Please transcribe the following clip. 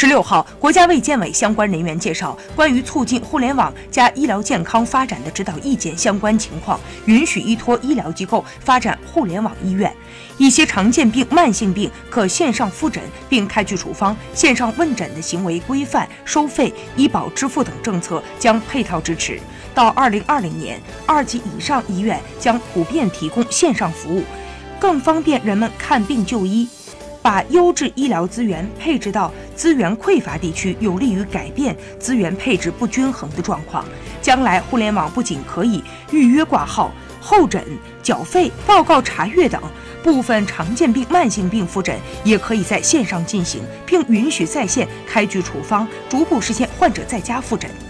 十六号，国家卫健委相关人员介绍，关于促进互联网加医疗健康发展的指导意见相关情况，允许依托医疗机构发展互联网医院。一些常见病、慢性病可线上复诊并开具处方，线上问诊的行为规范、收费、医保支付等政策将配套支持。到二零二零年，二级以上医院将普遍提供线上服务，更方便人们看病就医。把优质医疗资源配置到资源匮乏地区，有利于改变资源配置不均衡的状况。将来，互联网不仅可以预约挂号、候诊、缴费、报告查阅等部分常见病、慢性病复诊，也可以在线上进行，并允许在线开具处方，逐步实现患者在家复诊。